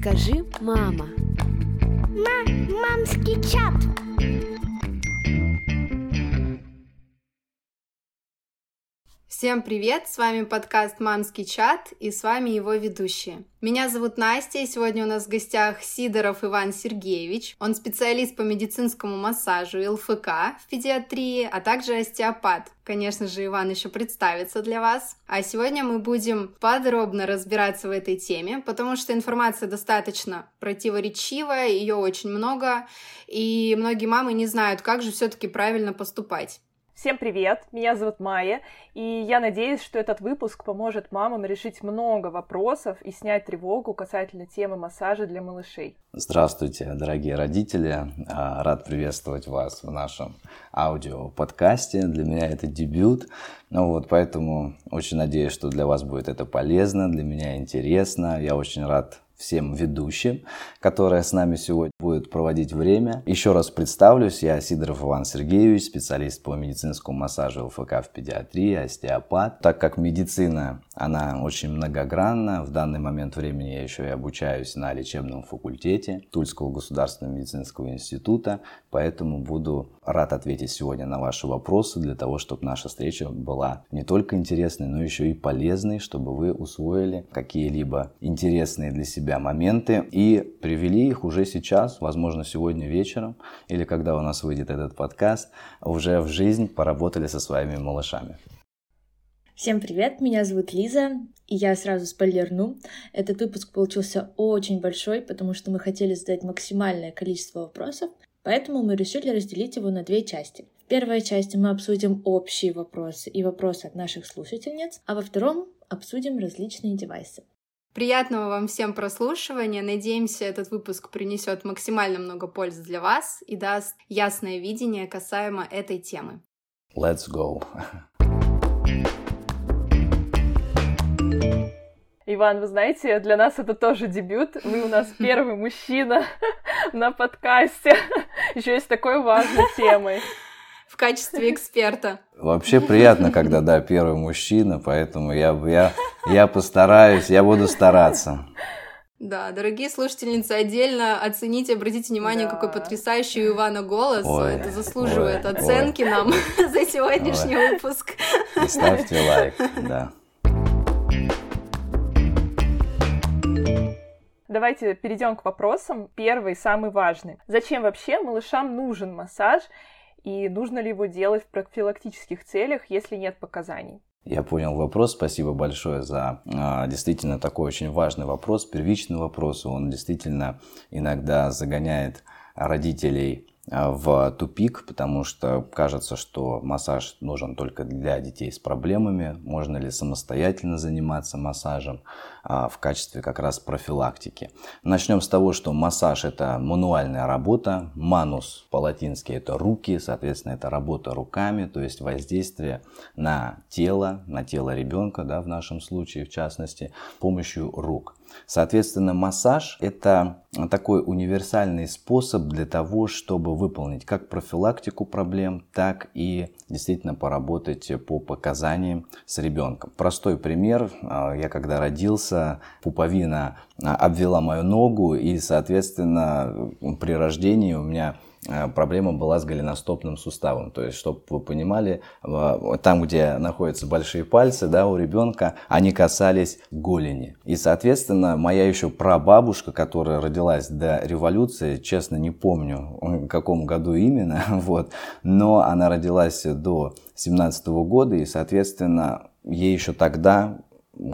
Скажи, мама. Ма мамский чат. Всем привет! С вами подкаст «Мамский чат» и с вами его ведущие. Меня зовут Настя, и сегодня у нас в гостях Сидоров Иван Сергеевич. Он специалист по медицинскому массажу и ЛФК в педиатрии, а также остеопат. Конечно же, Иван еще представится для вас. А сегодня мы будем подробно разбираться в этой теме, потому что информация достаточно противоречивая, ее очень много, и многие мамы не знают, как же все-таки правильно поступать. Всем привет, меня зовут Майя, и я надеюсь, что этот выпуск поможет мамам решить много вопросов и снять тревогу касательно темы массажа для малышей. Здравствуйте, дорогие родители, а, рад приветствовать вас в нашем аудио-подкасте. Для меня это дебют, ну вот, поэтому очень надеюсь, что для вас будет это полезно, для меня интересно. Я очень рад всем ведущим, которые с нами сегодня будут проводить время. Еще раз представлюсь, я Сидоров Иван Сергеевич, специалист по медицинскому массажу ЛФК в педиатрии, остеопат. Так как медицина, она очень многогранна, в данный момент времени я еще и обучаюсь на лечебном факультете Тульского государственного медицинского института, поэтому буду рад ответить сегодня на ваши вопросы для того, чтобы наша встреча была не только интересной, но еще и полезной, чтобы вы усвоили какие-либо интересные для себя моменты и привели их уже сейчас, возможно, сегодня вечером или когда у нас выйдет этот подкаст, уже в жизнь поработали со своими малышами. Всем привет, меня зовут Лиза, и я сразу спойлерну. Этот выпуск получился очень большой, потому что мы хотели задать максимальное количество вопросов, поэтому мы решили разделить его на две части. В первой части мы обсудим общие вопросы и вопросы от наших слушательниц, а во втором обсудим различные девайсы. Приятного вам всем прослушивания. Надеемся, этот выпуск принесет максимально много пользы для вас и даст ясное видение касаемо этой темы. Let's go. Иван, вы знаете, для нас это тоже дебют. Вы у нас первый мужчина на подкасте. Еще и с такой важной темой в качестве эксперта. Вообще приятно, когда, да, первый мужчина, поэтому я, я, я постараюсь, я буду стараться. Да, дорогие слушательницы, отдельно оцените, обратите внимание, да. какой потрясающий у Ивана голос. Ой, Это заслуживает ой, оценки ой. нам за сегодняшний ой. выпуск. И ставьте лайк, да. Давайте перейдем к вопросам. Первый, самый важный. Зачем вообще малышам нужен массаж и нужно ли его делать в профилактических целях, если нет показаний. Я понял вопрос. Спасибо большое за а, действительно такой очень важный вопрос, первичный вопрос. Он действительно иногда загоняет родителей в тупик, потому что кажется, что массаж нужен только для детей с проблемами. Можно ли самостоятельно заниматься массажем а, в качестве как раз профилактики? Начнем с того, что массаж это мануальная работа. Манус по-латински это руки, соответственно, это работа руками, то есть воздействие на тело, на тело ребенка, да, в нашем случае в частности, с помощью рук. Соответственно, массаж – это такой универсальный способ для того, чтобы выполнить как профилактику проблем, так и действительно поработать по показаниям с ребенком. Простой пример. А, я когда родился, пуповина обвела мою ногу и, соответственно, при рождении у меня проблема была с голеностопным суставом. То есть, чтобы вы понимали, там, где находятся большие пальцы да, у ребенка, они касались голени. И, соответственно, моя еще прабабушка, которая родилась до революции, честно не помню, в каком году именно, вот, но она родилась до 17 года, и, соответственно, ей еще тогда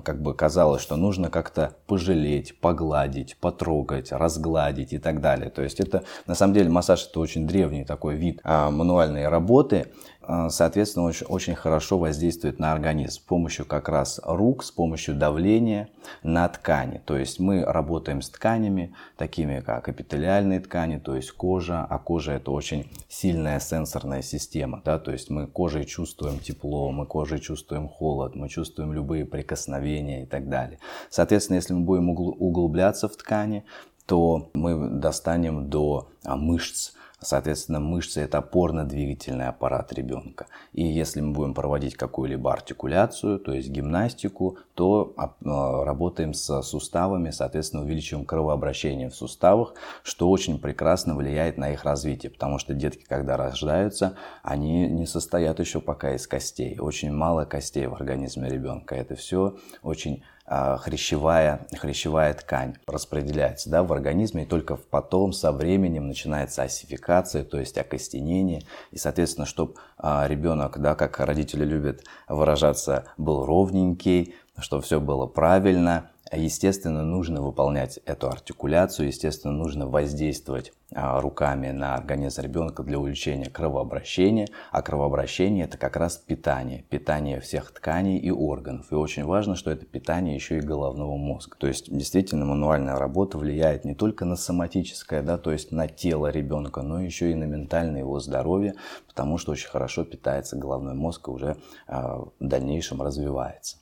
как бы казалось, что нужно как-то пожалеть, погладить, потрогать, разгладить и так далее. То есть это на самом деле массаж это очень древний такой вид а, мануальной работы. А, соответственно, очень, очень хорошо воздействует на организм с помощью как раз рук, с помощью давления на ткани. То есть мы работаем с тканями, такими как эпителиальные ткани, то есть кожа, а кожа это очень сильная сенсорная система. Да? То есть мы кожей чувствуем тепло, мы кожей чувствуем холод, мы чувствуем любые прикосновения и так далее. Соответственно, если мы будем углубляться в ткани, то мы достанем до а, мышц, Соответственно, мышцы – это опорно-двигательный аппарат ребенка. И если мы будем проводить какую-либо артикуляцию, то есть гимнастику, то а, работаем с суставами, соответственно, увеличиваем кровообращение в суставах, что очень прекрасно влияет на их развитие, потому что детки, когда рождаются, они не состоят еще пока из костей. Очень мало костей в организме ребенка. Это все очень хрящевая, хрящевая ткань распределяется да, в организме, и только потом со временем начинается осификация, то есть окостенение. И, соответственно, чтобы а, ребенок, да, как родители любят выражаться, был ровненький, чтобы все было правильно, Естественно, нужно выполнять эту артикуляцию, естественно, нужно воздействовать а, руками на организм ребенка для увеличения кровообращения, а кровообращение это как раз питание, питание всех тканей и органов. И очень важно, что это питание еще и головного мозга. То есть действительно мануальная работа влияет не только на соматическое, да, то есть на тело ребенка, но еще и на ментальное его здоровье, потому что очень хорошо питается головной мозг и уже а, в дальнейшем развивается.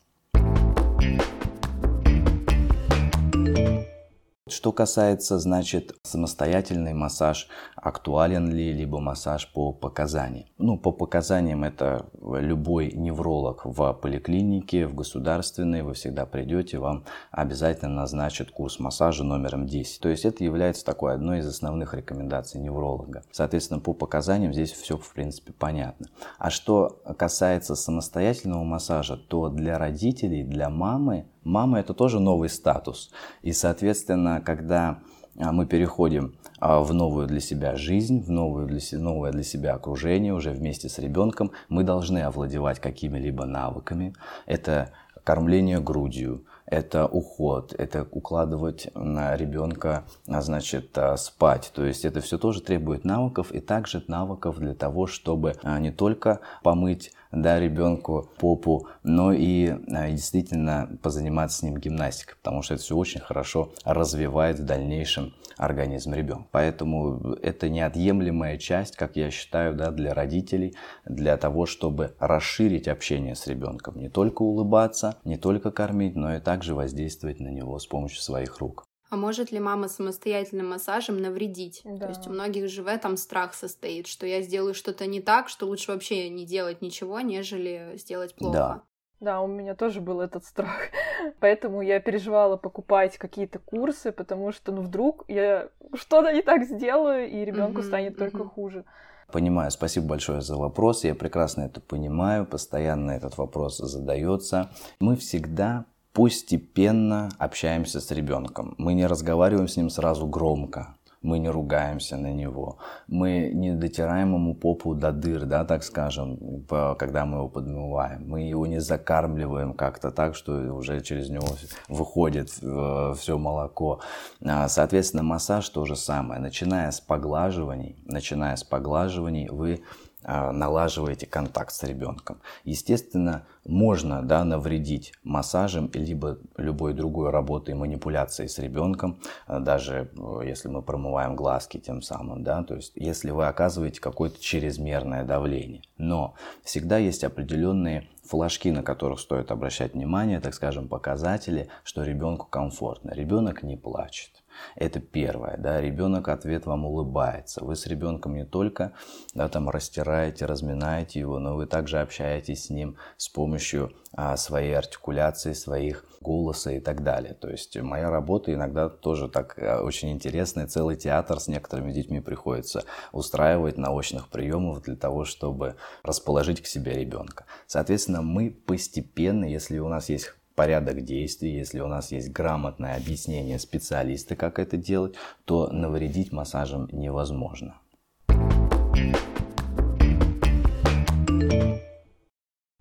Что касается, значит, самостоятельный массаж, актуален ли, либо массаж по показаниям. Ну, по показаниям это любой невролог в поликлинике, в государственной, вы всегда придете, вам обязательно назначат курс массажа номером 10. То есть это является такой одной из основных рекомендаций невролога. Соответственно, по показаниям здесь все, в принципе, понятно. А что касается самостоятельного массажа, то для родителей, для мамы Мама это тоже новый статус. И, соответственно, когда а, мы переходим а, в новую для себя жизнь, в новую для, новое для себя окружение уже вместе с ребенком, мы должны овладевать какими-либо навыками. Это кормление грудью, это уход, это укладывать ребенка, а, значит, спать. То есть это все тоже требует навыков и также навыков для того, чтобы не только помыть да, ребенку попу, но и а, действительно позаниматься с ним гимнастикой, потому что это все очень хорошо развивает в дальнейшем организм ребенка. Поэтому это неотъемлемая часть, как я считаю, да, для родителей, для того, чтобы расширить общение с ребенком. Не только улыбаться, не только кормить, но и также воздействовать на него с помощью своих рук. А может ли мама самостоятельным массажем навредить? Да. То есть у многих же в этом страх состоит, что я сделаю что-то не так, что лучше вообще не делать ничего, нежели сделать плохо. Да. Да, у меня тоже был этот страх. Поэтому я переживала покупать какие-то курсы, потому что, ну, вдруг я что-то не так сделаю, и ребенку mm-hmm, станет только mm-hmm. хуже. Понимаю, спасибо большое за вопрос. Я прекрасно это понимаю, постоянно этот вопрос задается. Мы всегда постепенно общаемся с ребенком. Мы не разговариваем с ним сразу громко. Мы не ругаемся на него. Мы не дотираем ему попу до дыр, да, так скажем, когда мы его подмываем. Мы его не закармливаем как-то так, что уже через него выходит э, все молоко. А, соответственно, массаж то же самое. Начиная с поглаживаний, начиная с поглаживаний, вы налаживаете контакт с ребенком. Естественно, можно да, навредить массажем, либо любой другой работой, манипуляцией с ребенком, а, даже э, если мы промываем глазки тем самым, да, то есть если вы оказываете какое-то чрезмерное давление. Но всегда есть определенные флажки, на которых стоит обращать внимание, так скажем, показатели, что ребенку комфортно. Ребенок не плачет это первое, да, ребенок ответ вам улыбается. Вы с ребенком не только, да, там растираете, разминаете его, но вы также общаетесь с ним с помощью а, своей артикуляции, своих голоса и так далее. То есть моя работа иногда тоже так а, очень интересная. Целый театр с некоторыми детьми приходится устраивать научных приемов для того, чтобы расположить к себе ребенка. Соответственно, мы постепенно, если у нас есть порядок действий, если у нас есть грамотное объяснение специалиста, как это делать, то навредить массажем невозможно.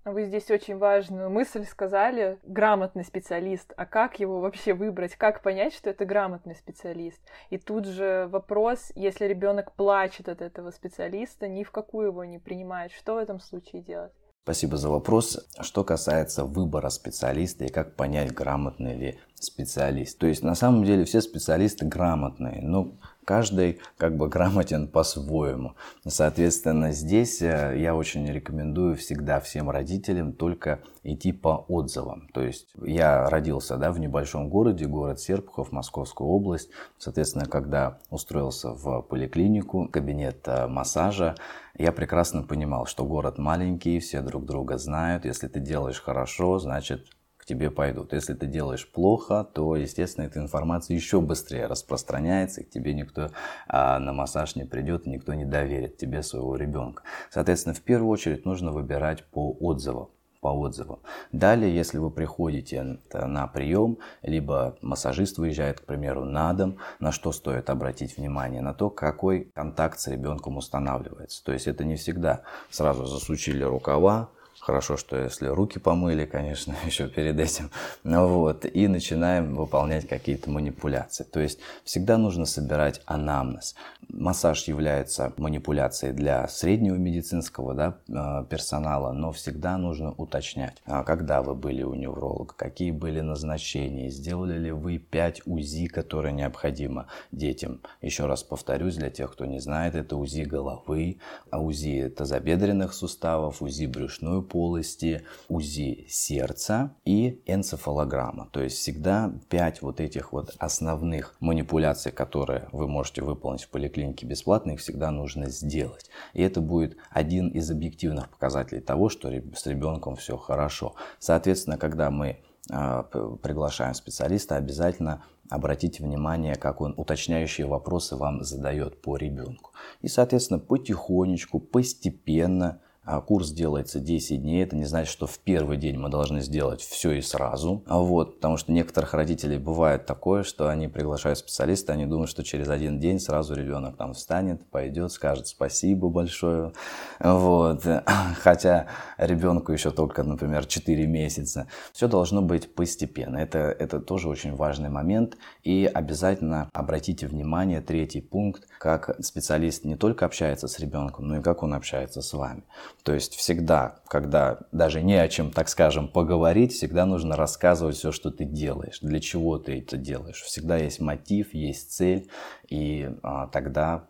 Вы здесь очень важную мысль сказали. Грамотный специалист. А как его вообще выбрать? Как понять, что это грамотный специалист? И тут же вопрос, если ребенок плачет от этого специалиста, ни в какую его не принимает, что в этом случае делать? Спасибо за вопрос. Что касается выбора специалиста и как понять, грамотный ли специалист. То есть на самом деле все специалисты грамотные, но каждый как бы грамотен по-своему. Соответственно, здесь э, я очень рекомендую всегда всем родителям только идти по отзывам. То есть я родился да, в небольшом городе, город Серпухов, Московская область. Соответственно, когда устроился в поликлинику, кабинет э, массажа, я прекрасно понимал, что город маленький, все друг друга знают. Если ты делаешь хорошо, значит к тебе пойдут. Если ты делаешь плохо, то, естественно, эта информация еще быстрее распространяется, и к тебе никто а, на массаж не придет, и никто не доверит тебе своего ребенка. Соответственно, в первую очередь нужно выбирать по отзывам по отзывам. Далее, если вы приходите на прием, либо массажист выезжает, к примеру, на дом, на что стоит обратить внимание? На то, какой контакт с ребенком устанавливается. То есть это не всегда сразу засучили рукава, Хорошо, что если руки помыли, конечно, еще перед этим. Ну вот, и начинаем выполнять какие-то манипуляции. То есть всегда нужно собирать анамнез. Массаж является манипуляцией для среднего медицинского да, э, персонала, но всегда нужно уточнять, а когда вы были у невролога, какие были назначения, сделали ли вы 5 УЗИ, которые необходимо детям. Еще раз повторюсь, для тех, кто не знает, это УЗИ головы, а УЗИ тазобедренных суставов, УЗИ брюшной полости, УЗИ сердца и энцефалограмма. То есть всегда 5 вот этих вот основных манипуляций, которые вы можете выполнить в поликлинике бесплатно, их всегда нужно сделать. И это будет один из объективных показателей того, что с ребенком все хорошо. Соответственно, когда мы а, приглашаем специалиста, обязательно обратите внимание, как он уточняющие вопросы вам задает по ребенку. И, соответственно, потихонечку, постепенно курс делается 10 дней, это не значит, что в первый день мы должны сделать все и сразу. А вот, потому что некоторых родителей бывает такое, что они приглашают специалиста, они думают, что через один день сразу ребенок там встанет, пойдет, скажет спасибо большое. Вот. Хотя ребенку еще только, например, 4 месяца. Все должно быть постепенно. Это, это тоже очень важный момент. И обязательно обратите внимание, третий пункт, как специалист не только общается с ребенком, но и как он общается с вами. То есть всегда, когда даже не о чем, так скажем, поговорить, всегда нужно рассказывать все, что ты делаешь, для чего ты это делаешь. Всегда есть мотив, есть цель, и а, тогда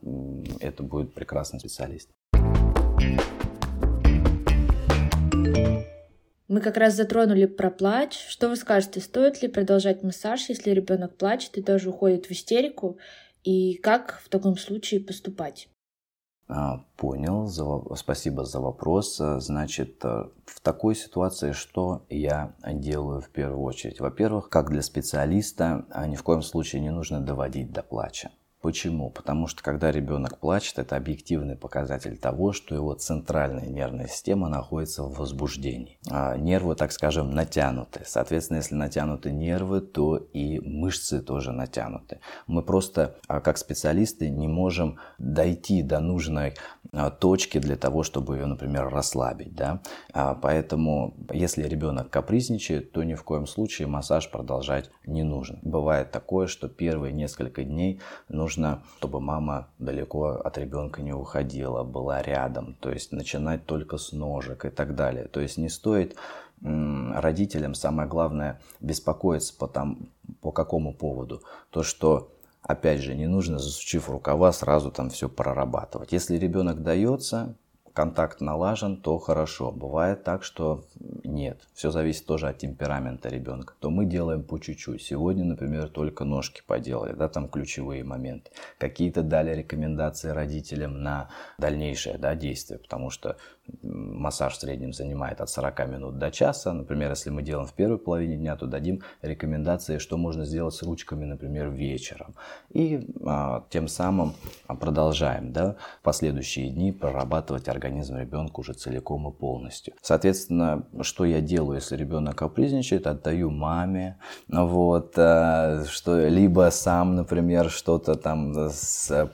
это будет прекрасный специалист. Мы как раз затронули про плач. Что вы скажете, стоит ли продолжать массаж, если ребенок плачет и тоже уходит в истерику? И как в таком случае поступать? А, понял, спасибо за вопрос. Значит, э, в такой ситуации что я делаю в первую очередь? Во-первых, как для специалиста, а ни в коем случае не нужно доводить до плача. Почему? Потому что когда ребенок плачет, это объективный показатель того, что его центральная нервная система находится в возбуждении. А нервы, так скажем, натянуты. Соответственно, если натянуты нервы, то и мышцы тоже натянуты. Мы просто, а, как специалисты, не можем дойти до нужной а, точки для того, чтобы ее, например, расслабить. Да? А, поэтому, если ребенок капризничает, то ни в коем случае массаж продолжать не нужно. Бывает такое, что первые несколько дней нужно нужно, чтобы мама далеко от ребенка не уходила, была рядом, то есть начинать только с ножек и так далее. То есть не стоит родителям, самое главное, беспокоиться по, там, по какому поводу. То, что Опять же, не нужно, засучив рукава, сразу там все прорабатывать. Если ребенок дается, контакт налажен, то хорошо. Бывает так, что нет. Все зависит тоже от темперамента ребенка. То мы делаем по чуть-чуть. Сегодня, например, только ножки поделали, да, там ключевые моменты. Какие-то дали рекомендации родителям на дальнейшее да, действие, потому что массаж в среднем занимает от 40 минут до часа. Например, если мы делаем в первой половине дня, то дадим рекомендации, что можно сделать с ручками, например, вечером. И а, тем самым продолжаем да, в последующие дни прорабатывать организм ребенка уже целиком и полностью. Соответственно, что я делаю, если ребенок капризничает, отдаю маме, вот, а, что либо сам, например, что-то там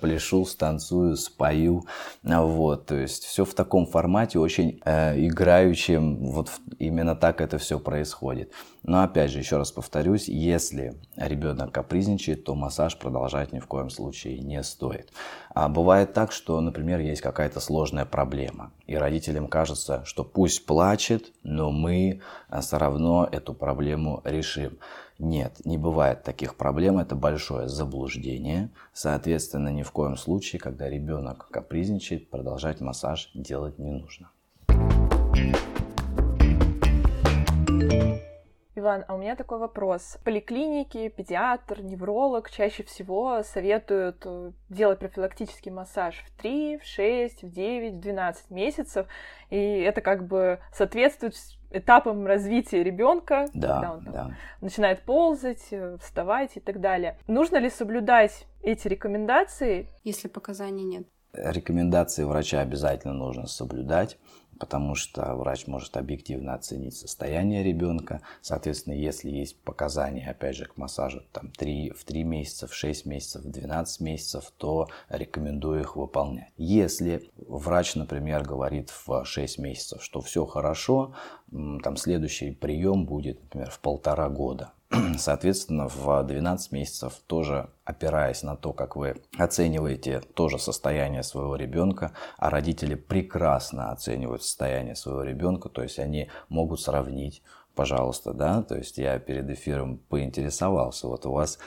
пляшу, станцую, спою, вот, то есть все в таком формате очень э, играющим, вот именно так это все происходит. Но опять же, еще раз повторюсь, если ребенок капризничает, то массаж продолжать ни в коем случае не стоит. А бывает так, что, например, есть какая-то сложная проблема, и родителям кажется, что пусть плачет, но мы э, все равно эту проблему решим. Нет, не бывает таких проблем, это большое заблуждение. Соответственно, ни в коем случае, когда ребенок капризничает, продолжать массаж делать не нужно. Иван, а у меня такой вопрос. Поликлиники, педиатр, невролог чаще всего советуют э, делать профилактический массаж в 3, в 6, в 9, в 12 месяцев. И это как бы соответствует этапам развития ребенка, да, когда он там да. начинает ползать, э, вставать и так далее. Нужно ли соблюдать эти рекомендации? Если показаний нет. Рекомендации врача обязательно нужно соблюдать потому что врач может объективно оценить состояние ребенка. Соответственно, если есть показания, опять же, к массажу там, 3, в 3 месяца, в 6 месяцев, в 12 месяцев, то рекомендую их выполнять. Если врач, например, говорит в 6 месяцев, что все хорошо, там следующий прием будет, например, в полтора года, Соответственно, в 12 месяцев тоже опираясь на то, как вы оцениваете тоже состояние своего ребенка, а родители прекрасно оценивают состояние своего ребенка, то есть они могут сравнить пожалуйста, да, то есть я перед эфиром поинтересовался, вот у вас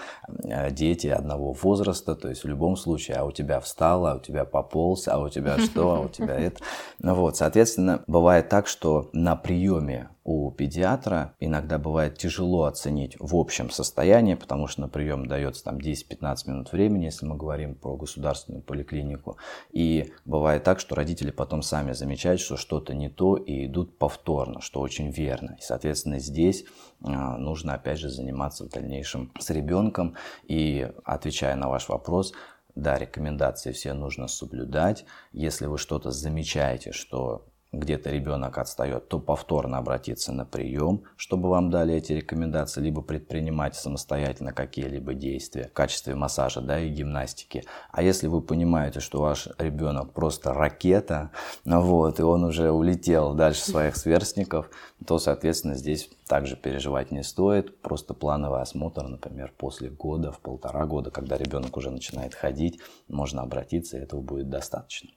э, дети одного возраста, то есть в любом случае, а у тебя встал, а у тебя пополз, а у тебя что, а у тебя это, ну вот, соответственно, бывает так, что на приеме у педиатра иногда бывает тяжело оценить в общем состояние, потому что на прием дается там 10-15 минут времени, если мы говорим про государственную поликлинику. И бывает так, что родители потом сами замечают, что что-то не то и идут повторно, что очень верно. И, соответственно, здесь а, нужно опять же заниматься в дальнейшем с ребенком. И отвечая на ваш вопрос, да, рекомендации все нужно соблюдать. Если вы что-то замечаете, что где-то ребенок отстает, то повторно обратиться на прием, чтобы вам дали эти рекомендации, либо предпринимать самостоятельно какие-либо действия в качестве массажа да, и гимнастики. А если вы понимаете, что ваш ребенок просто ракета, вот, и он уже улетел дальше своих сверстников, то, соответственно, здесь также переживать не стоит. Просто плановый осмотр, например, после года, в полтора года, когда ребенок уже начинает ходить, можно обратиться, и этого будет достаточно.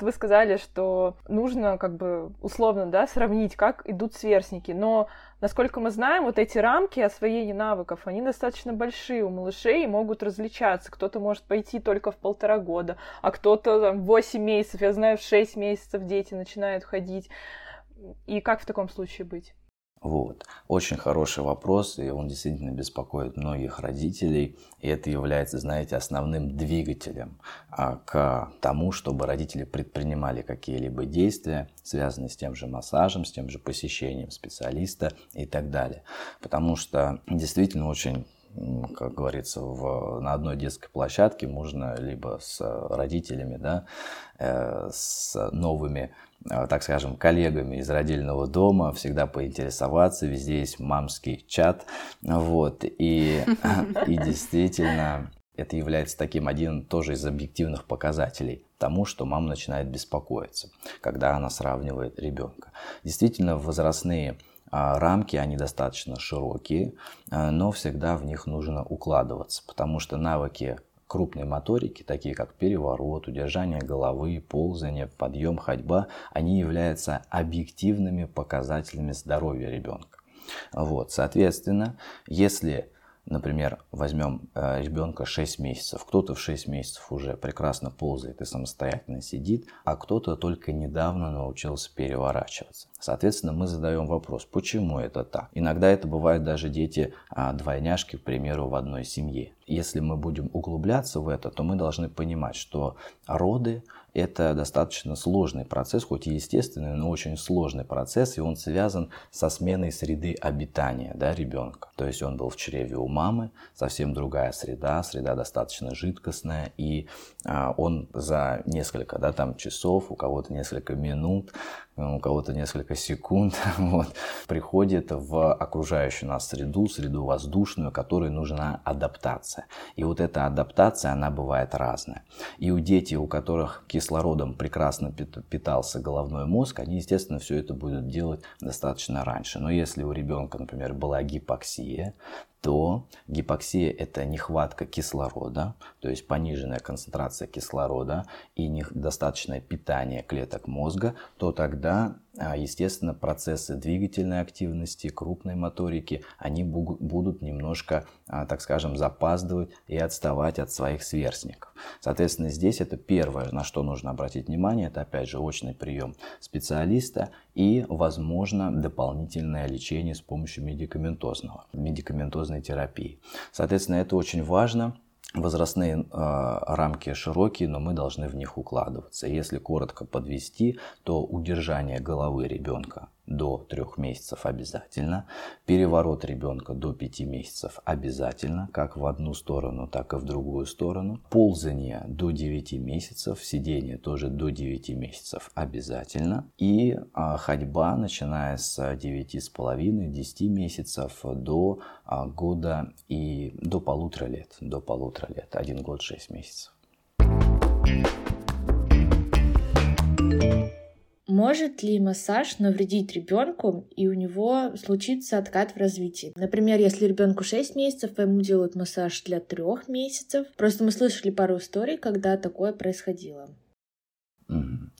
Вы сказали, что нужно как бы условно да, сравнить, как идут сверстники, но насколько мы знаем, вот эти рамки освоения навыков, они достаточно большие у малышей и могут различаться. Кто-то может пойти только в полтора года, а кто-то там, 8 месяцев, я знаю, в 6 месяцев дети начинают ходить. И как в таком случае быть? Вот. Очень хороший вопрос, и он действительно беспокоит многих родителей. И это является, знаете, основным двигателем а, к тому, чтобы родители предпринимали какие-либо действия, связанные с тем же массажем, с тем же посещением специалиста и так далее. Потому что действительно очень как говорится, в, на одной детской площадке можно либо с родителями, да, э, с новыми Э, так скажем, коллегами из родильного дома, всегда поинтересоваться, везде есть мамский чат, вот, и, и действительно это является таким один тоже из объективных показателей тому, что мама начинает беспокоиться, когда она сравнивает ребенка. Действительно, возрастные рамки, они достаточно широкие, э, но всегда в них нужно укладываться, потому что навыки Крупные моторики, такие как переворот, удержание головы, ползание, подъем, ходьба, они являются объективными показателями здоровья ребенка. Вот, соответственно, если Например, возьмем э, ребенка 6 месяцев. Кто-то в 6 месяцев уже прекрасно ползает и самостоятельно сидит, а кто-то только недавно научился переворачиваться. Соответственно, мы задаем вопрос, почему это так? Иногда это бывают даже дети а, двойняшки, к примеру, в одной семье. Если мы будем углубляться в это, то мы должны понимать, что роды это достаточно сложный процесс, хоть и естественный, но очень сложный процесс, и он связан со сменой среды обитания да, ребенка. То есть он был в чреве у мамы, совсем другая среда, среда достаточно жидкостная, и а, он за несколько да, там, часов, у кого-то несколько минут у кого-то несколько секунд, вот, приходит в окружающую нас среду, среду воздушную, которой нужна адаптация. И вот эта адаптация, она бывает разная. И у детей, у которых кислородом прекрасно питался головной мозг, они, естественно, все это будут делать достаточно раньше. Но если у ребенка, например, была гипоксия, то гипоксия – это нехватка кислорода, то есть пониженная концентрация кислорода и недостаточное питание клеток мозга, то тогда естественно, процессы двигательной активности, крупной моторики, они будут немножко, а, так скажем, запаздывать и отставать от своих сверстников. Соответственно, здесь это первое, на что нужно обратить внимание, это опять же очный прием специалиста и, возможно, дополнительное лечение с помощью медикаментозного, медикаментозной терапии. Соответственно, это очень важно, возрастные э, рамки широкие, но мы должны в них укладываться. Если коротко подвести, то удержание головы ребенка до 3 месяцев обязательно, переворот ребенка до 5 месяцев обязательно, как в одну сторону, так и в другую сторону, ползание до 9 месяцев, сидение тоже до 9 месяцев обязательно, и а, ходьба, начиная с 9,5-10 месяцев до а, года и до полутора лет, до полутора лет, 1 год 6 месяцев. Может ли массаж навредить ребенку и у него случится откат в развитии? Например, если ребенку 6 месяцев, а ему делают массаж для 3 месяцев. Просто мы слышали пару историй, когда такое происходило.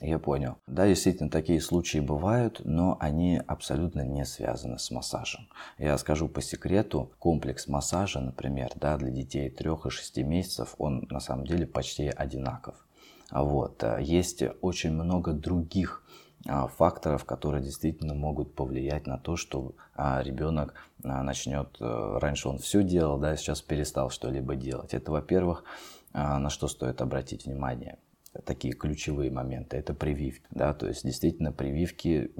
Я понял. Да, действительно, такие случаи бывают, но они абсолютно не связаны с массажем. Я скажу по секрету, комплекс массажа, например, да, для детей 3 и 6 месяцев, он на самом деле почти одинаков. Вот. Э, есть очень много других факторов, которые действительно могут повлиять на то, что а, ребенок а, начнет, э, раньше он все делал, да, сейчас перестал что-либо делать. Это, во-первых, на что стоит обратить внимание такие ключевые моменты. Это прививки. Да? То есть действительно прививки,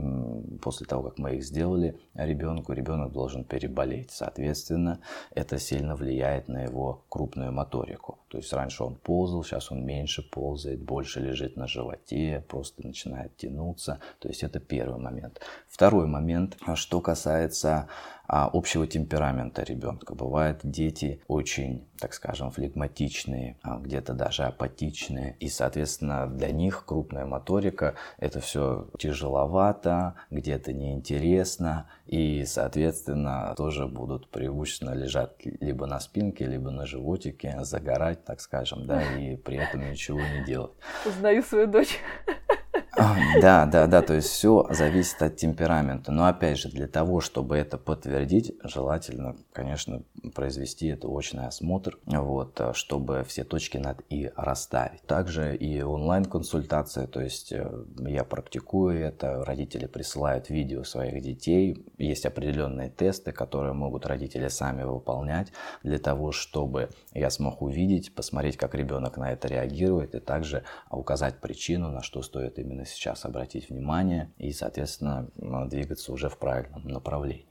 после того, как мы их сделали ребенку, ребенок должен переболеть. Соответственно, это сильно влияет на его крупную моторику. То есть раньше он ползал, сейчас он меньше ползает, больше лежит на животе, просто начинает тянуться. То есть это первый момент. Второй момент, что касается общего темперамента ребенка. Бывают дети очень, так скажем, флегматичные, а, где-то даже апатичные. И, соответственно, для них крупная моторика – это все тяжеловато, где-то неинтересно. И, соответственно, тоже будут преимущественно лежать либо на спинке, либо на животике, загорать, так скажем, да, и при этом ничего не делать. Узнаю свою дочь. Да, да, да, то есть все зависит от темперамента. Но опять же, для того, чтобы это подтвердить, желательно, конечно, произвести это очный осмотр, вот, чтобы все точки над «и» расставить. Также и онлайн-консультация, то есть э, я практикую это, родители присылают видео своих детей, есть определенные тесты, которые могут родители сами выполнять для того, чтобы я смог увидеть, посмотреть, как ребенок на это реагирует, и также указать причину, на что стоит именно сейчас обратить внимание и, соответственно, двигаться уже в правильном направлении.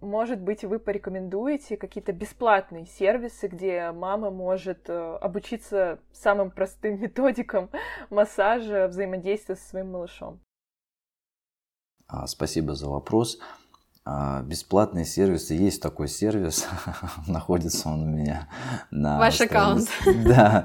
Может быть, вы порекомендуете какие-то бесплатные сервисы, где мама может э, обучиться самым простым методикам массажа, взаимодействия со своим малышом? А, спасибо за вопрос. А, бесплатные сервисы. Есть такой сервис, находится он у меня на Ваш аккаунт. Да,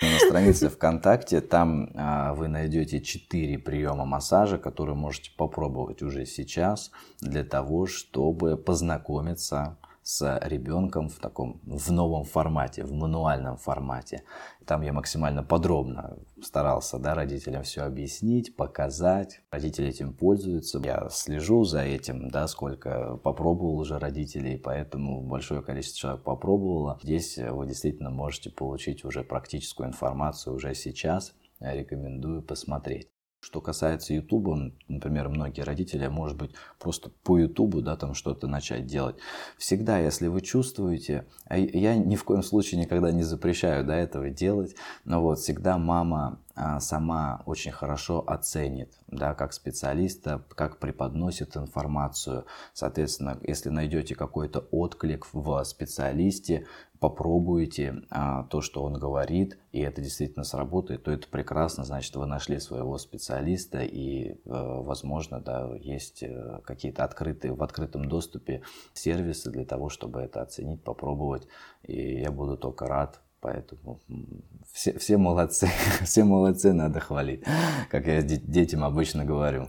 на странице ВКонтакте. Там а, вы найдете 4 приема массажа, которые можете попробовать уже сейчас для того, чтобы познакомиться с ребенком в таком в новом формате, в мануальном формате. Там я максимально подробно старался да, родителям все объяснить, показать. Родители этим пользуются. Я слежу за этим, да, сколько попробовал уже родителей, поэтому большое количество человек попробовало. Здесь вы действительно можете получить уже практическую информацию уже сейчас. Я рекомендую посмотреть. Что касается Ютуба, например, многие родители, может быть, просто по Ютубу, да, там что-то начать делать. Всегда, если вы чувствуете, а я ни в коем случае никогда не запрещаю, да, этого делать, но вот всегда мама сама очень хорошо оценит, да, как специалиста, как преподносит информацию. Соответственно, если найдете какой-то отклик в специалисте, попробуете а, то, что он говорит, и это действительно сработает, то это прекрасно, значит, вы нашли своего специалиста, и, э, возможно, да, есть э, какие-то открытые, в открытом доступе сервисы для того, чтобы это оценить, попробовать, и я буду только рад Поэтому все, все молодцы, все молодцы, надо хвалить, как я детям обычно говорю.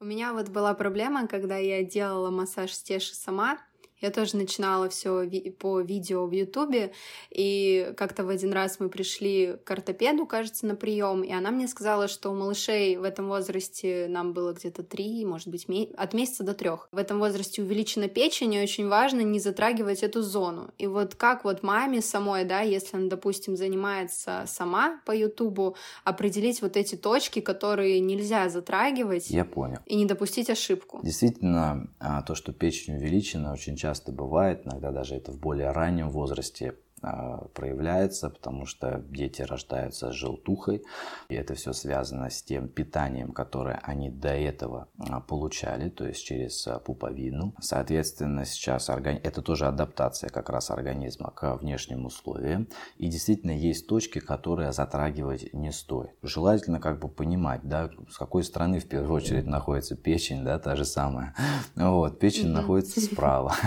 У меня вот была проблема, когда я делала массаж стеши сама, я тоже начинала все ви- по видео в Ютубе, и как-то в один раз мы пришли к ортопеду, кажется, на прием, и она мне сказала, что у малышей в этом возрасте нам было где-то три, может быть, от месяца до трех. В этом возрасте увеличена печень, и очень важно не затрагивать эту зону. И вот как вот маме самой, да, если она, допустим, занимается сама по Ютубу, определить вот эти точки, которые нельзя затрагивать, Я понял. и не допустить ошибку. Действительно, а, то, что печень увеличена, очень часто бывает, иногда даже это в более раннем возрасте проявляется, потому что дети рождаются с желтухой, и это все связано с тем питанием, которое они до этого а, получали, то есть через а, пуповину. Соответственно, сейчас органи... это тоже адаптация как раз организма к внешним условиям, и действительно есть точки, которые затрагивать не стоит. Желательно как бы понимать, да, с какой стороны в первую очередь находится печень, да, та же самая. Вот, печень находится справа.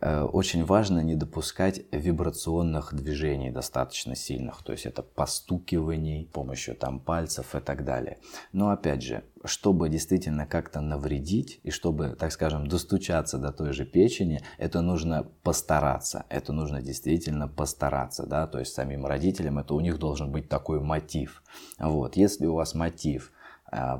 Э, Очень важно не допускать вибрационных движений достаточно сильных, то есть это постукиваний помощью там пальцев и так далее. Но опять же, чтобы действительно как-то навредить и чтобы, так скажем, достучаться до той же печени, это нужно постараться, это нужно действительно постараться, да, то есть самим родителям это у них должен быть такой мотив. Вот, если у вас мотив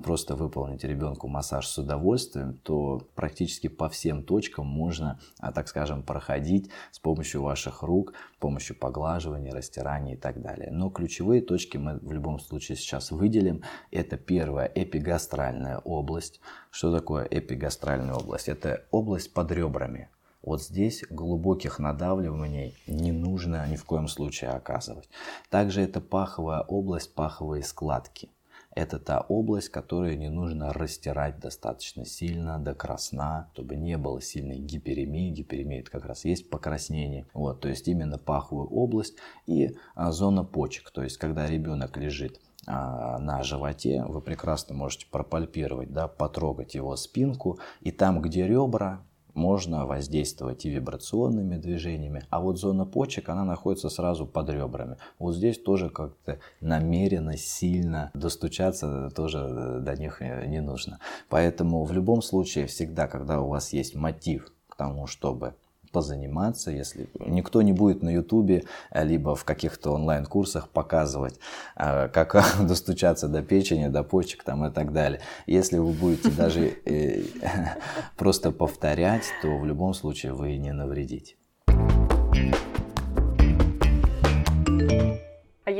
просто выполнить ребенку массаж с удовольствием, то практически по всем точкам можно, а, так скажем, проходить с помощью ваших рук, с помощью поглаживания, растирания и так далее. Но ключевые точки мы в любом случае сейчас выделим. Это первая эпигастральная область. Что такое эпигастральная область? Это область под ребрами. Вот здесь глубоких надавливаний не нужно ни в коем случае оказывать. Также это паховая область, паховые складки. Это та область, которую не нужно растирать достаточно сильно до красна, чтобы не было сильной гиперемии. Гиперемия это как раз есть покраснение. Вот, то есть именно паховую область и а, зона почек. То есть когда ребенок лежит а, на животе, вы прекрасно можете пропальпировать, да, потрогать его спинку. И там, где ребра, можно воздействовать и вибрационными движениями, а вот зона почек, она находится сразу под ребрами. Вот здесь тоже как-то намеренно, сильно достучаться тоже до них не нужно. Поэтому в любом случае, всегда, когда у вас есть мотив к тому, чтобы позаниматься, если никто не будет на ютубе, либо в каких-то онлайн-курсах показывать, а, как достучаться до печени, до почек там и так далее. Если вы будете даже э, просто повторять, то в любом случае вы не навредите.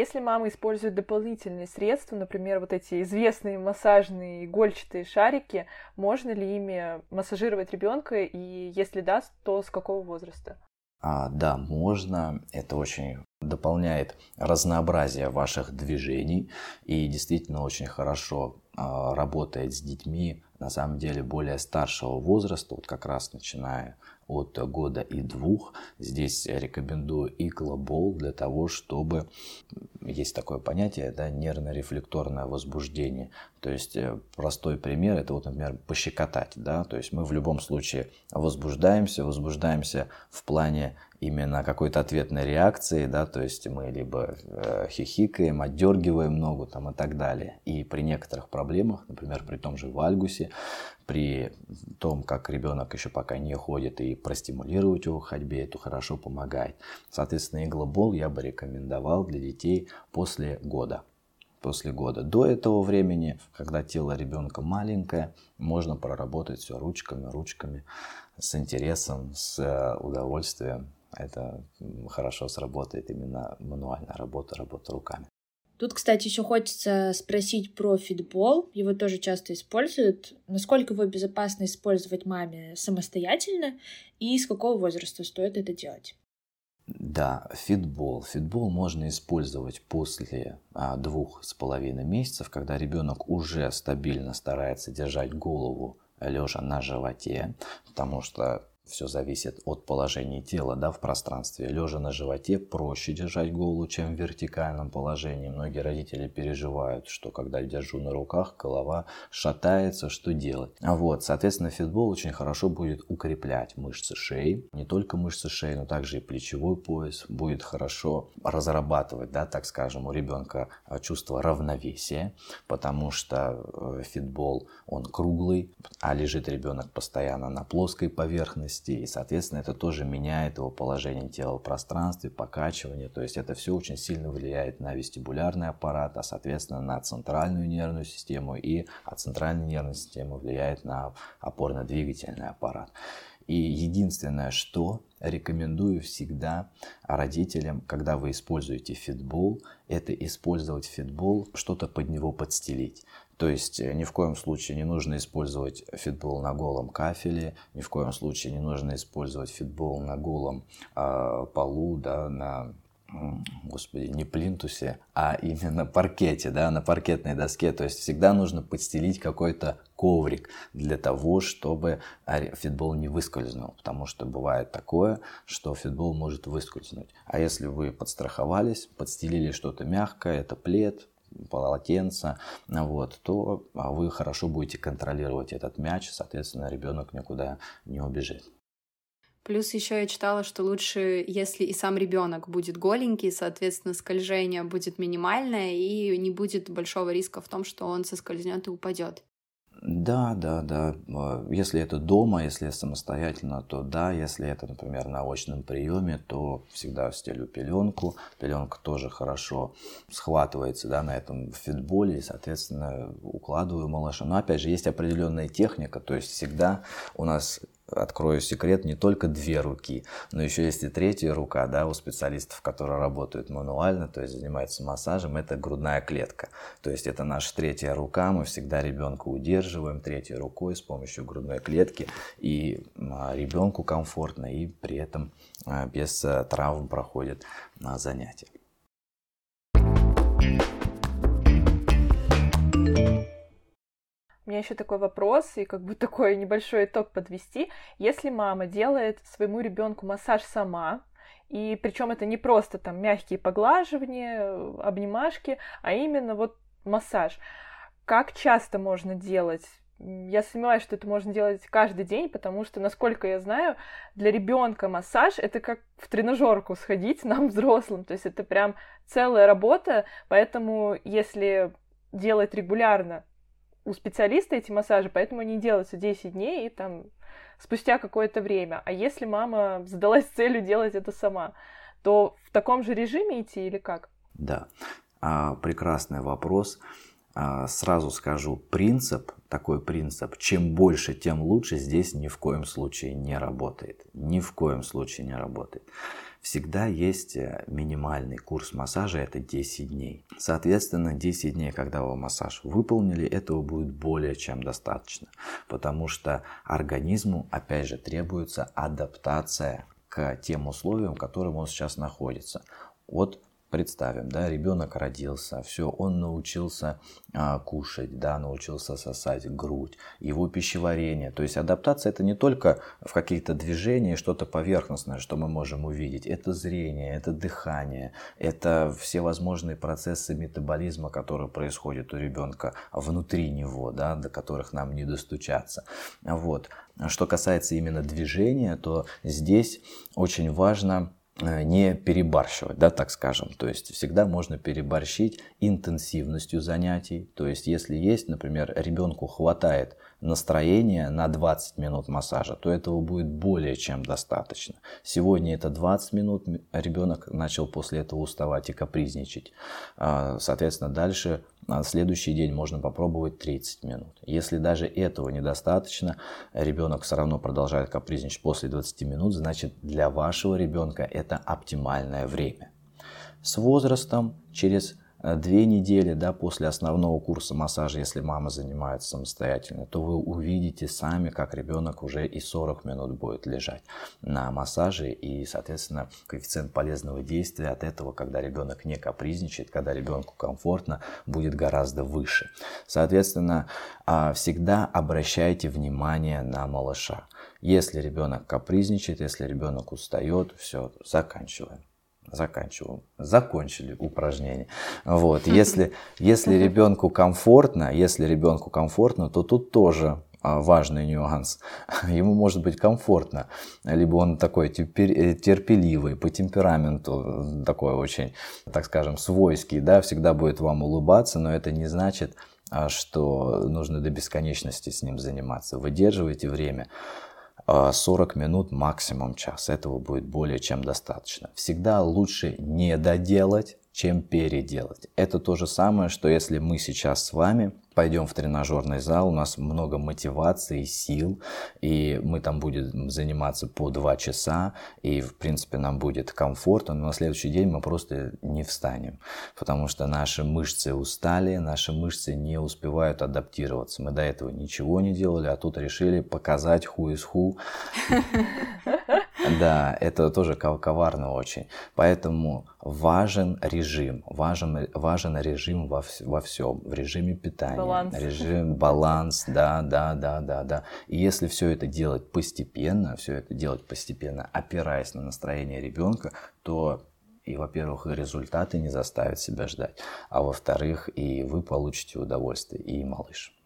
Если мама использует дополнительные средства, например, вот эти известные массажные игольчатые шарики, можно ли ими массажировать ребенка и если да, то с какого возраста? А, да, можно. Это очень дополняет разнообразие ваших движений и действительно очень хорошо а, работает с детьми на самом деле более старшего возраста, вот как раз начиная от года и двух. Здесь рекомендую иглобол для того, чтобы есть такое понятие, да, нервно-рефлекторное возбуждение. То есть простой пример, это вот, например, пощекотать, да, то есть мы в любом случае возбуждаемся, возбуждаемся в плане именно какой-то ответной реакции, да, то есть мы либо э, хихикаем, отдергиваем ногу там и так далее. И при некоторых проблемах, например, при том же вальгусе, при том, как ребенок еще пока не ходит и простимулировать его ходьбе, это хорошо помогает. Соответственно, иглобол я бы рекомендовал для детей после года. После года. До этого времени, когда тело ребенка маленькое, можно проработать все ручками, ручками, с интересом, с удовольствием. Это хорошо сработает именно мануальная работа, работа руками. Тут, кстати, еще хочется спросить про фитбол. Его тоже часто используют. Насколько его безопасно использовать маме самостоятельно и с какого возраста стоит это делать? Да, фитбол. Фитбол можно использовать после а, двух с половиной месяцев, когда ребенок уже стабильно старается держать голову лежа на животе, потому что все зависит от положения тела да, в пространстве. Лежа на животе проще держать голову, чем в вертикальном положении. Многие родители переживают, что когда держу на руках, голова шатается, что делать. А вот, соответственно, фитбол очень хорошо будет укреплять мышцы шеи, не только мышцы шеи, но также и плечевой пояс. Будет хорошо разрабатывать, да, так скажем, у ребенка а, чувство равновесия, потому что э, фитбол, он круглый, а лежит ребенок постоянно на плоской поверхности, поверхности, и, соответственно, это тоже меняет его положение тела в пространстве, покачивание, то есть это все очень сильно влияет на вестибулярный аппарат, а, соответственно, на центральную нервную систему, и от центральной нервной системы влияет на опорно-двигательный аппарат. И единственное, что рекомендую всегда родителям, когда вы используете фитбол, это использовать фитбол, что-то под него подстелить. То есть э, ни в коем случае не нужно использовать фитбол на голом кафеле, ни в коем случае не нужно использовать фитбол на голом э, полу, да, на господи, не плинтусе, а именно паркете, да, на паркетной доске. То есть всегда нужно подстелить какой-то коврик для того, чтобы фитбол не выскользнул. Потому что бывает такое, что фитбол может выскользнуть. А если вы подстраховались, подстелили что-то мягкое, это плед, полотенца, вот, то а, вы хорошо будете контролировать этот мяч, соответственно, ребенок никуда не убежит. Плюс еще я читала, что лучше, если и сам ребенок будет голенький, соответственно, скольжение будет минимальное и не будет большого риска в том, что он соскользнет и упадет. Да, да, да. А, если это дома, если самостоятельно, то да. Если это, например, на очном приеме, то всегда стелю пеленку. Пеленка тоже хорошо схватывается да, на этом фитболе и, соответственно, укладываю малыша. Но опять же, есть определенная техника, то есть всегда у нас открою секрет, не только две руки, но еще есть и третья рука, да, у специалистов, которые работают мануально, то есть занимаются массажем, это грудная клетка. То есть это наша третья рука, мы всегда ребенка удерживаем третьей рукой с помощью грудной клетки, и а, ребенку комфортно, и при этом а, без а, травм проходит занятия. У меня еще такой вопрос и как бы такой небольшой итог подвести. Если мама делает своему ребенку массаж сама, и причем это не просто там мягкие поглаживания, обнимашки, а именно вот массаж. Как часто можно делать? Я сомневаюсь, что это можно делать каждый день, потому что, насколько я знаю, для ребенка массаж это как в тренажерку сходить нам взрослым. То есть это прям целая работа, поэтому если делать регулярно у специалиста эти массажи, поэтому они делаются 10 дней и там спустя какое-то время. А если мама задалась целью делать это сама, то в таком же режиме идти или как? Да, а, прекрасный вопрос. А, сразу скажу, принцип, такой принцип, чем больше, тем лучше, здесь ни в коем случае не работает. Ни в коем случае не работает всегда есть э, минимальный курс массажа, это 10 дней. Соответственно, 10 дней, когда вы массаж выполнили, этого будет более чем достаточно, потому что организму, опять же, требуется адаптация к тем условиям, в которых он сейчас находится. Вот Представим, да, ребенок родился, все, он научился а, кушать, да, научился сосать грудь, его пищеварение. То есть адаптация это не только в каких-то движениях, что-то поверхностное, что мы можем увидеть. Это зрение, это дыхание, это все возможные процессы метаболизма, которые происходят у ребенка внутри него, да, до которых нам не достучаться. Вот. Что касается именно движения, то здесь очень важно не перебарщивать, да, так скажем. То есть всегда можно переборщить интенсивностью занятий. То есть если есть, например, ребенку хватает настроения на 20 минут массажа, то этого будет более чем достаточно. Сегодня это 20 минут, ребенок начал после этого уставать и капризничать. А, соответственно, дальше на следующий день можно попробовать 30 минут. Если даже этого недостаточно, ребенок все равно продолжает капризничать после 20 минут, значит для вашего ребенка это оптимальное время. С возрастом, через две недели да, после основного курса массажа, если мама занимается самостоятельно, то вы увидите сами, как ребенок уже и 40 минут будет лежать на массаже. И, соответственно, коэффициент полезного действия от этого, когда ребенок не капризничает, когда ребенку комфортно, будет гораздо выше. Соответственно, а, всегда обращайте внимание на малыша. Если ребенок капризничает, если ребенок устает, все, заканчиваем заканчиваем. Закончили упражнение. Вот. Если, если ребенку комфортно, если ребенку комфортно, то тут тоже а, важный нюанс. Ему может быть комфортно, либо он такой э, терпеливый, по темпераменту такой очень, так скажем, свойский, да, всегда будет вам улыбаться, но это не значит, а, что нужно до бесконечности с ним заниматься. Выдерживайте время. 40 а, минут, максимум час. Этого будет более чем достаточно. Всегда лучше не доделать, чем переделать. Это то же самое, что если мы сейчас с вами пойдем в тренажерный зал, у нас много мотивации, сил, и мы там будем заниматься по два часа, и в принципе нам будет комфортно, но на следующий день мы просто не встанем, потому что наши мышцы устали, наши мышцы не успевают адаптироваться. Мы до этого ничего не делали, а тут решили показать who is who. Да, это тоже коварно очень. Поэтому важен режим, важен, важен режим во, во всем, в режиме питания, баланс. режим, баланс, да, да, да, да, да. И если все это делать постепенно, все это делать постепенно, опираясь на настроение ребенка, то и, во-первых, результаты не заставят себя ждать, а во-вторых, и вы получите удовольствие, и малыш.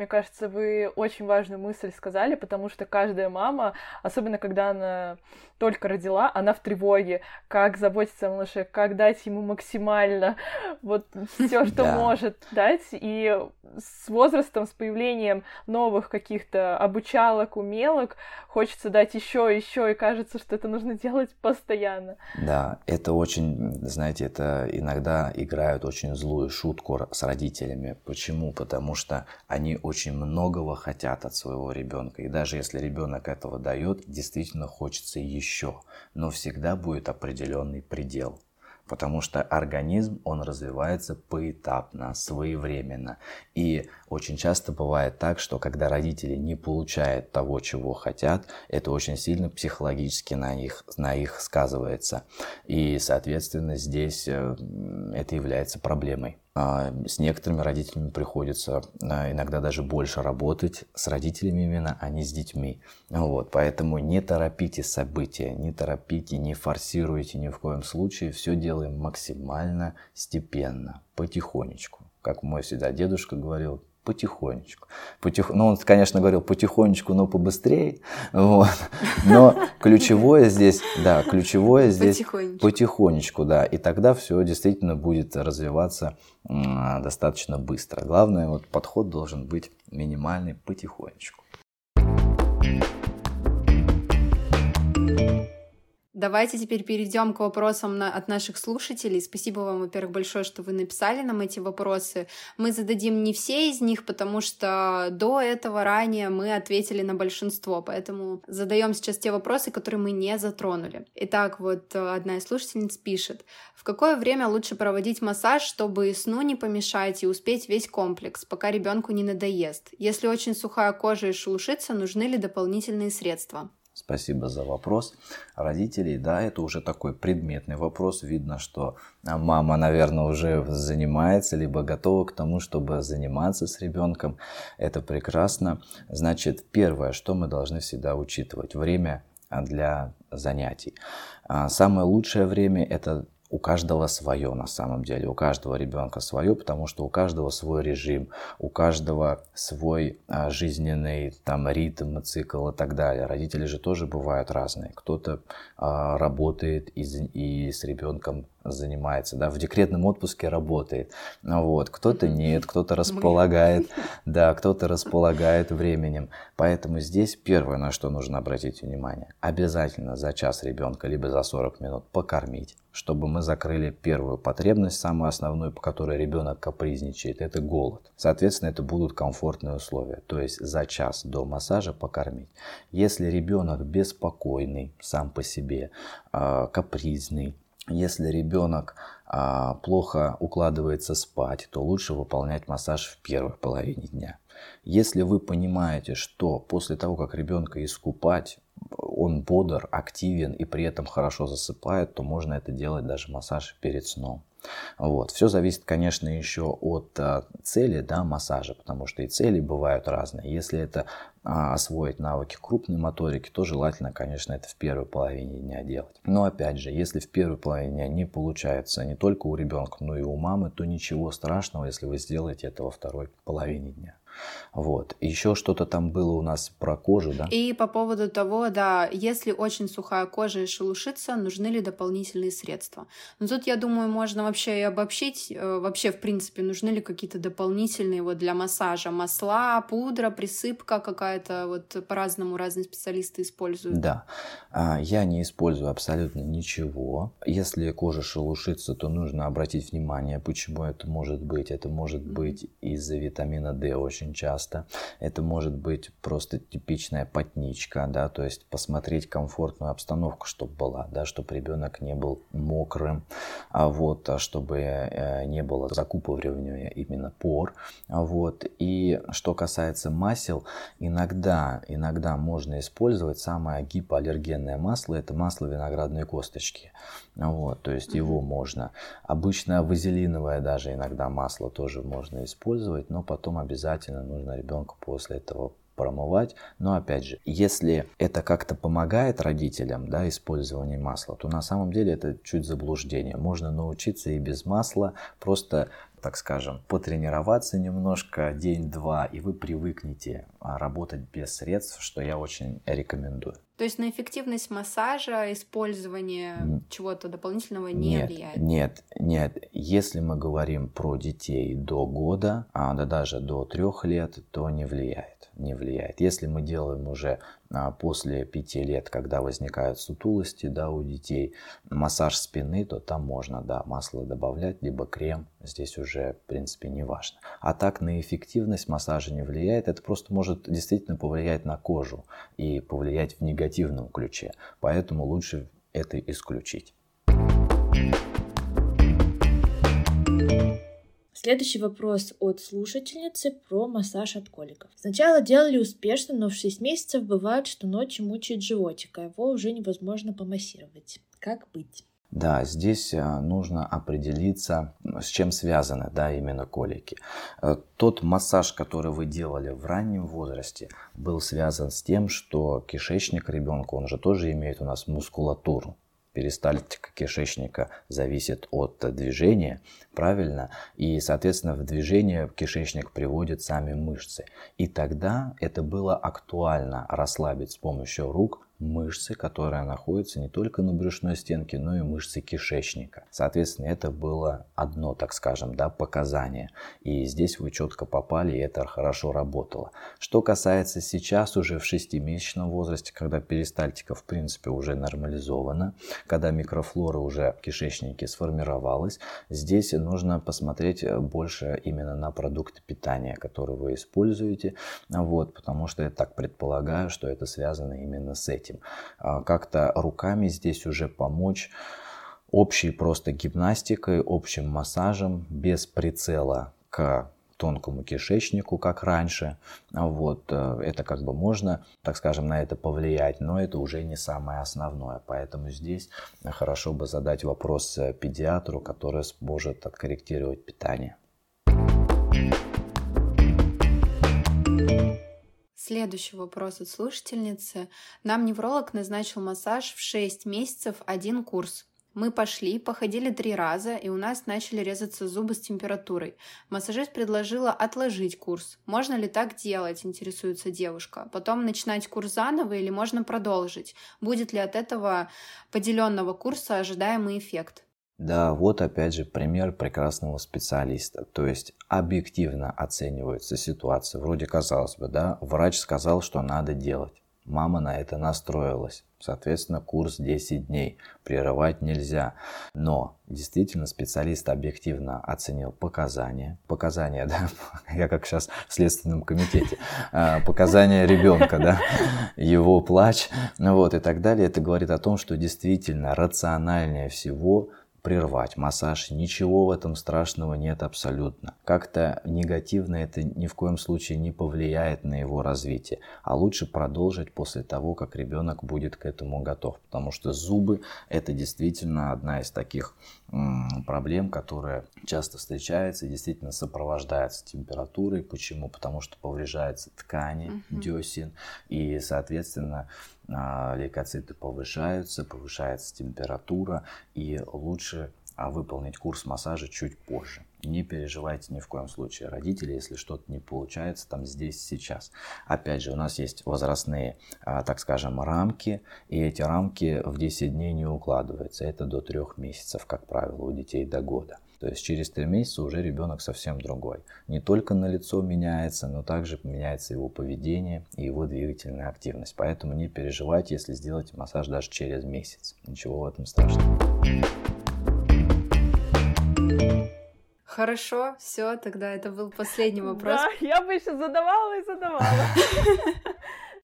Мне кажется, вы очень важную мысль сказали, потому что каждая мама, особенно когда она только родила, она в тревоге, как заботиться о малыше, как дать ему максимально вот все, что да. может дать. И с возрастом, с появлением новых каких-то обучалок, умелок, хочется дать еще, еще, и кажется, что это нужно делать постоянно. Да, это очень, знаете, это иногда играют очень злую шутку с родителями. Почему? Потому что они очень многого хотят от своего ребенка. И даже если ребенок этого дает, действительно хочется еще. Но всегда будет определенный предел потому что организм, он развивается поэтапно, своевременно. И очень часто бывает так, что когда родители не получают того, чего хотят, это очень сильно психологически на них, на их сказывается. И, соответственно, здесь э, это является проблемой. А, с некоторыми родителями приходится а, иногда даже больше работать с родителями именно, а не с детьми. Вот, поэтому не торопите события, не торопите, не форсируйте ни в коем случае. Все делаем максимально степенно, потихонечку. Как мой всегда дедушка говорил, потихонечку. Потих... Ну, он, конечно, говорил потихонечку, но побыстрее. Вот. Но ключевое здесь, да, ключевое здесь потихонечку. потихонечку, да. И тогда все действительно будет развиваться достаточно быстро. Главное, вот подход должен быть минимальный потихонечку. Давайте теперь перейдем к вопросам на, от наших слушателей. Спасибо вам, во-первых, большое, что вы написали нам эти вопросы. Мы зададим не все из них, потому что до этого ранее мы ответили на большинство, поэтому задаем сейчас те вопросы, которые мы не затронули. Итак, вот э, одна из слушательниц пишет. В какое время лучше проводить массаж, чтобы сну не помешать и успеть весь комплекс, пока ребенку не надоест? Если очень сухая кожа и шелушится, нужны ли дополнительные средства? Спасибо за вопрос. Родителей, да, это уже такой предметный вопрос. Видно, что а, мама, наверное, уже занимается, либо готова к тому, чтобы заниматься с ребенком. Это прекрасно. Значит, первое, что мы должны всегда учитывать, время а, для занятий. А, самое лучшее время это у каждого свое на самом деле, у каждого ребенка свое, потому что у каждого свой режим, у каждого свой а, жизненный там ритм, цикл и так далее. Родители же тоже бывают разные. Кто-то а, работает и, и с ребенком занимается, да, в декретном отпуске работает. Вот, кто-то нет, кто-то располагает, да, кто-то располагает временем. Поэтому здесь первое, на что нужно обратить внимание, обязательно за час ребенка, либо за 40 минут покормить, чтобы мы закрыли первую потребность, самую основную, по которой ребенок капризничает, это голод. Соответственно, это будут комфортные условия, то есть за час до массажа покормить. Если ребенок беспокойный сам по себе, а, капризный, Если ребенок а, плохо укладывается спать, то лучше выполнять массаж в первой половине дня. Если вы понимаете, что после того, как ребенка искупать, он бодр, активен и при этом хорошо засыпает, то можно это делать даже массаж перед сном. Вот. Все зависит, конечно, еще от а, цели да, массажа, потому что и цели бывают разные. Если это а, освоить навыки крупной моторики, то желательно, конечно, это в первой половине дня делать. Но опять же, если в первой половине дня не получается не только у ребенка, но и у мамы, то ничего страшного, если вы сделаете это во второй половине дня. Вот. Еще что-то там было у нас про кожу, да? И по поводу того, да, если очень сухая кожа и шелушится, нужны ли дополнительные средства. Но тут, я думаю, можно вообще и обобщить. Э, вообще, в принципе, нужны ли какие-то дополнительные вот для массажа масла, пудра, присыпка какая-то, вот по-разному разные специалисты используют. Да, а, я не использую абсолютно ничего. Если кожа шелушится, то нужно обратить внимание, почему это может быть. Это может быть из-за витамина D очень очень часто. Это может быть просто типичная потничка, да, то есть посмотреть комфортную обстановку, чтобы была, да, чтобы ребенок не был мокрым, а вот, а чтобы э, не было закупоривания именно пор, а вот. И что касается масел, иногда, иногда можно использовать самое гипоаллергенное масло, это масло виноградной косточки, вот, то есть его можно. Обычно вазелиновое даже иногда масло тоже можно использовать, но потом обязательно нужно ребенку после этого промывать. Но опять же, если это как-то помогает родителям, да, использование масла, то на самом деле это чуть заблуждение. Можно научиться и без масла, просто так скажем, потренироваться немножко день-два, и вы привыкнете а, работать без средств, что я очень рекомендую. То есть на эффективность массажа использование чего-то дополнительного не нет, влияет? Нет, нет. Если мы говорим про детей до года, а да даже до трех лет, то не влияет. Не влияет. Если мы делаем уже после пяти лет, когда возникают сутулости да, у детей, массаж спины, то там можно да, масло добавлять, либо крем. Здесь уже, в принципе, не важно. А так на эффективность массажа не влияет. Это просто может действительно повлиять на кожу и повлиять в негативном ключе. Поэтому лучше это исключить. Следующий вопрос от слушательницы про массаж от коликов. Сначала делали успешно, но в 6 месяцев бывает, что ночью мучает животик, а его уже невозможно помассировать. Как быть? Да, здесь э, нужно определиться, с чем связаны да, именно колики. Э, тот массаж, который вы делали в раннем возрасте, был связан с тем, что кишечник ребенка, он же тоже имеет у нас мускулатуру перистальтика кишечника зависит от движения, правильно? И, соответственно, в движение кишечник приводит сами мышцы. И тогда это было актуально расслабить с помощью рук мышцы, которая находится не только на брюшной стенке, но и мышцы кишечника. Соответственно, это было одно, так скажем, да, показание. И здесь вы четко попали, и это хорошо работало. Что касается сейчас уже в шестимесячном возрасте, когда перистальтика в принципе уже нормализована, когда микрофлора уже в кишечнике сформировалась, здесь нужно посмотреть больше именно на продукты питания, которые вы используете, вот, потому что я так предполагаю, что это связано именно с этим этим. А, как-то руками здесь уже помочь общей просто гимнастикой, общим массажем, без прицела к тонкому кишечнику, как раньше. Вот, э, это как бы можно, так скажем, на это повлиять, но это уже не самое основное. Поэтому здесь хорошо бы задать вопрос э, педиатру, который сможет откорректировать питание. Следующий вопрос от слушательницы. Нам невролог назначил массаж в 6 месяцев один курс. Мы пошли, походили три раза, и у нас начали резаться зубы с температурой. Массажист предложила отложить курс. Можно ли так делать, интересуется девушка. Потом начинать курс заново или можно продолжить? Будет ли от этого поделенного курса ожидаемый эффект? Да, вот опять же пример прекрасного специалиста. То есть объективно оценивается ситуация. Вроде казалось бы, да, врач сказал, что надо делать. Мама на это настроилась. Соответственно, курс 10 дней. Прерывать нельзя. Но действительно специалист объективно оценил показания. Показания, да, я как сейчас в Следственном комитете. А, показания ребенка, да, его плач, вот и так далее. Это говорит о том, что действительно рациональнее всего прервать массаж. Ничего в этом страшного нет абсолютно. Как-то негативно это ни в коем случае не повлияет на его развитие. А лучше продолжить после того, как ребенок будет к этому готов. Потому что зубы это действительно одна из таких проблем, которая часто встречается и действительно сопровождается температурой. Почему? Потому что повреждаются ткани угу. десен и, соответственно, лейкоциты повышаются, повышается температура, и лучше а, выполнить курс массажа чуть позже. Не переживайте ни в коем случае, родители, если что-то не получается там здесь, сейчас. Опять же, у нас есть возрастные, а, так скажем, рамки, и эти рамки в 10 дней не укладываются. Это до 3 месяцев, как правило, у детей до года. То есть через три месяца уже ребенок совсем другой. Не только на лицо меняется, но также меняется его поведение и его двигательная активность. Поэтому не переживайте, если сделаете массаж даже через месяц. Ничего в этом страшного. Хорошо, все, тогда это был последний вопрос. Да, я бы еще задавала и задавала.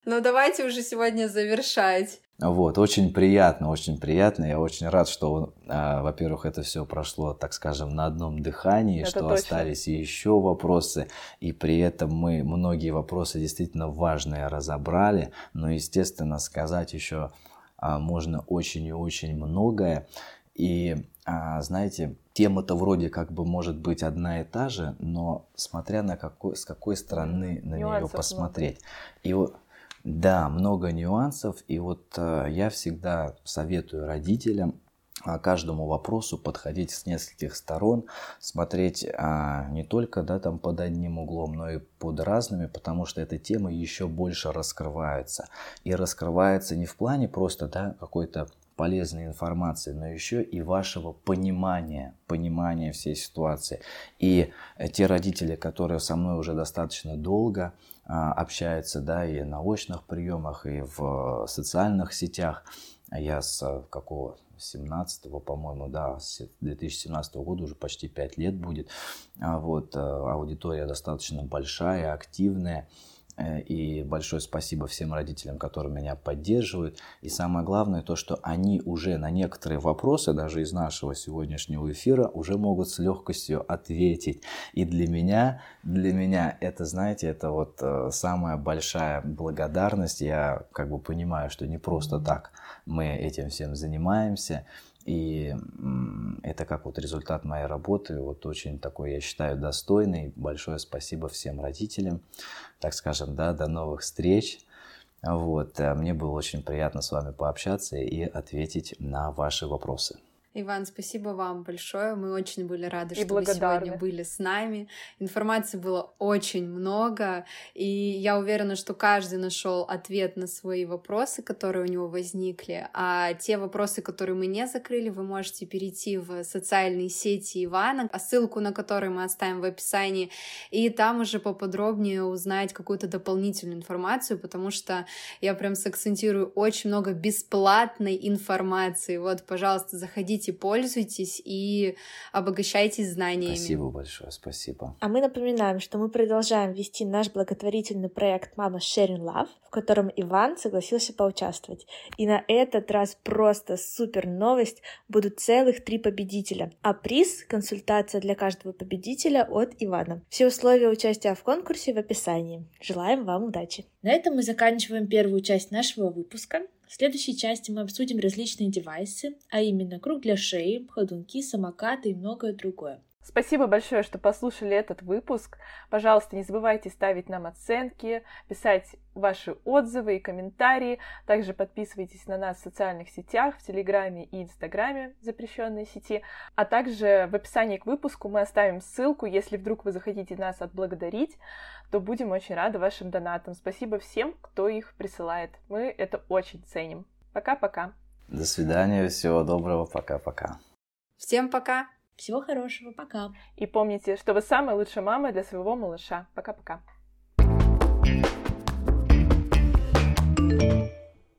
Ну давайте уже сегодня завершать. Вот, очень приятно, очень приятно. Я очень рад, что, а, во-первых, это все прошло, так скажем, на одном дыхании, это что точно. остались еще вопросы, и при этом мы многие вопросы действительно важные разобрали, но, естественно, сказать еще а, можно очень и очень многое. И, а, знаете, тема-то вроде как бы может быть одна и та же, но смотря на какой, с какой стороны на нее посмотреть. И вот да, много нюансов, и вот э, я всегда советую родителям а, каждому вопросу подходить с нескольких сторон, смотреть а, не только да, там под одним углом, но и под разными, потому что эта тема еще больше раскрывается. И раскрывается не в плане просто да, какой-то полезной информации, но еще и вашего понимания, понимания всей ситуации. И те родители, которые со мной уже достаточно долго, общается, да, и на очных приемах, и в социальных сетях. Я с а, какого 17 по-моему, да, с 2017 года уже почти 5 лет будет. А вот, аудитория достаточно большая, активная. Э, и большое спасибо всем родителям, которые меня поддерживают. И самое главное то, что они уже на некоторые вопросы, даже из нашего сегодняшнего эфира, уже могут с легкостью ответить. И для меня, для меня это, знаете, это вот э, самая большая благодарность. Я как бы понимаю, что не просто так мы этим всем занимаемся. И это как вот результат моей работы, вот очень такой, я считаю, достойный. Большое спасибо всем родителям, так скажем, да, до новых встреч. Вот, э, мне было очень приятно с вами пообщаться и ответить на ваши вопросы. Иван, спасибо вам большое. Мы очень были рады, и что вы сегодня были с нами. Информации было очень много, и я уверена, что каждый нашел ответ на свои вопросы, которые у него возникли. А те вопросы, которые мы не закрыли, вы можете перейти в социальные сети Ивана, а ссылку на которые мы оставим в описании, и там уже поподробнее узнать какую-то дополнительную информацию, потому что я прям сакцентирую очень много бесплатной информации. Вот, пожалуйста, заходите Берите, пользуйтесь и обогащайтесь знаниями. Спасибо большое, спасибо. А мы напоминаем, что мы продолжаем вести наш благотворительный проект «Мама Sharing Love», в котором Иван согласился поучаствовать. И на этот раз просто супер новость, будут целых три победителя. А приз — консультация для каждого победителя от Ивана. Все условия участия в конкурсе в описании. Желаем вам удачи! На этом мы заканчиваем первую часть нашего выпуска. В следующей части мы обсудим различные девайсы, а именно круг для шеи, ходунки, самокаты и многое другое. Спасибо большое, что послушали этот выпуск. Пожалуйста, не забывайте ставить нам оценки, писать ваши отзывы и комментарии. Также подписывайтесь на нас в социальных сетях, в Телеграме и Инстаграме, запрещенной сети. А также в описании к выпуску мы оставим ссылку, если вдруг вы захотите нас отблагодарить, то будем очень рады вашим донатам. Спасибо всем, кто их присылает. Мы это очень ценим. Пока-пока. До свидания, всего доброго, пока-пока. Всем пока. Всего хорошего, пока. И помните, что вы самая лучшая мама для своего малыша. Пока-пока. thank you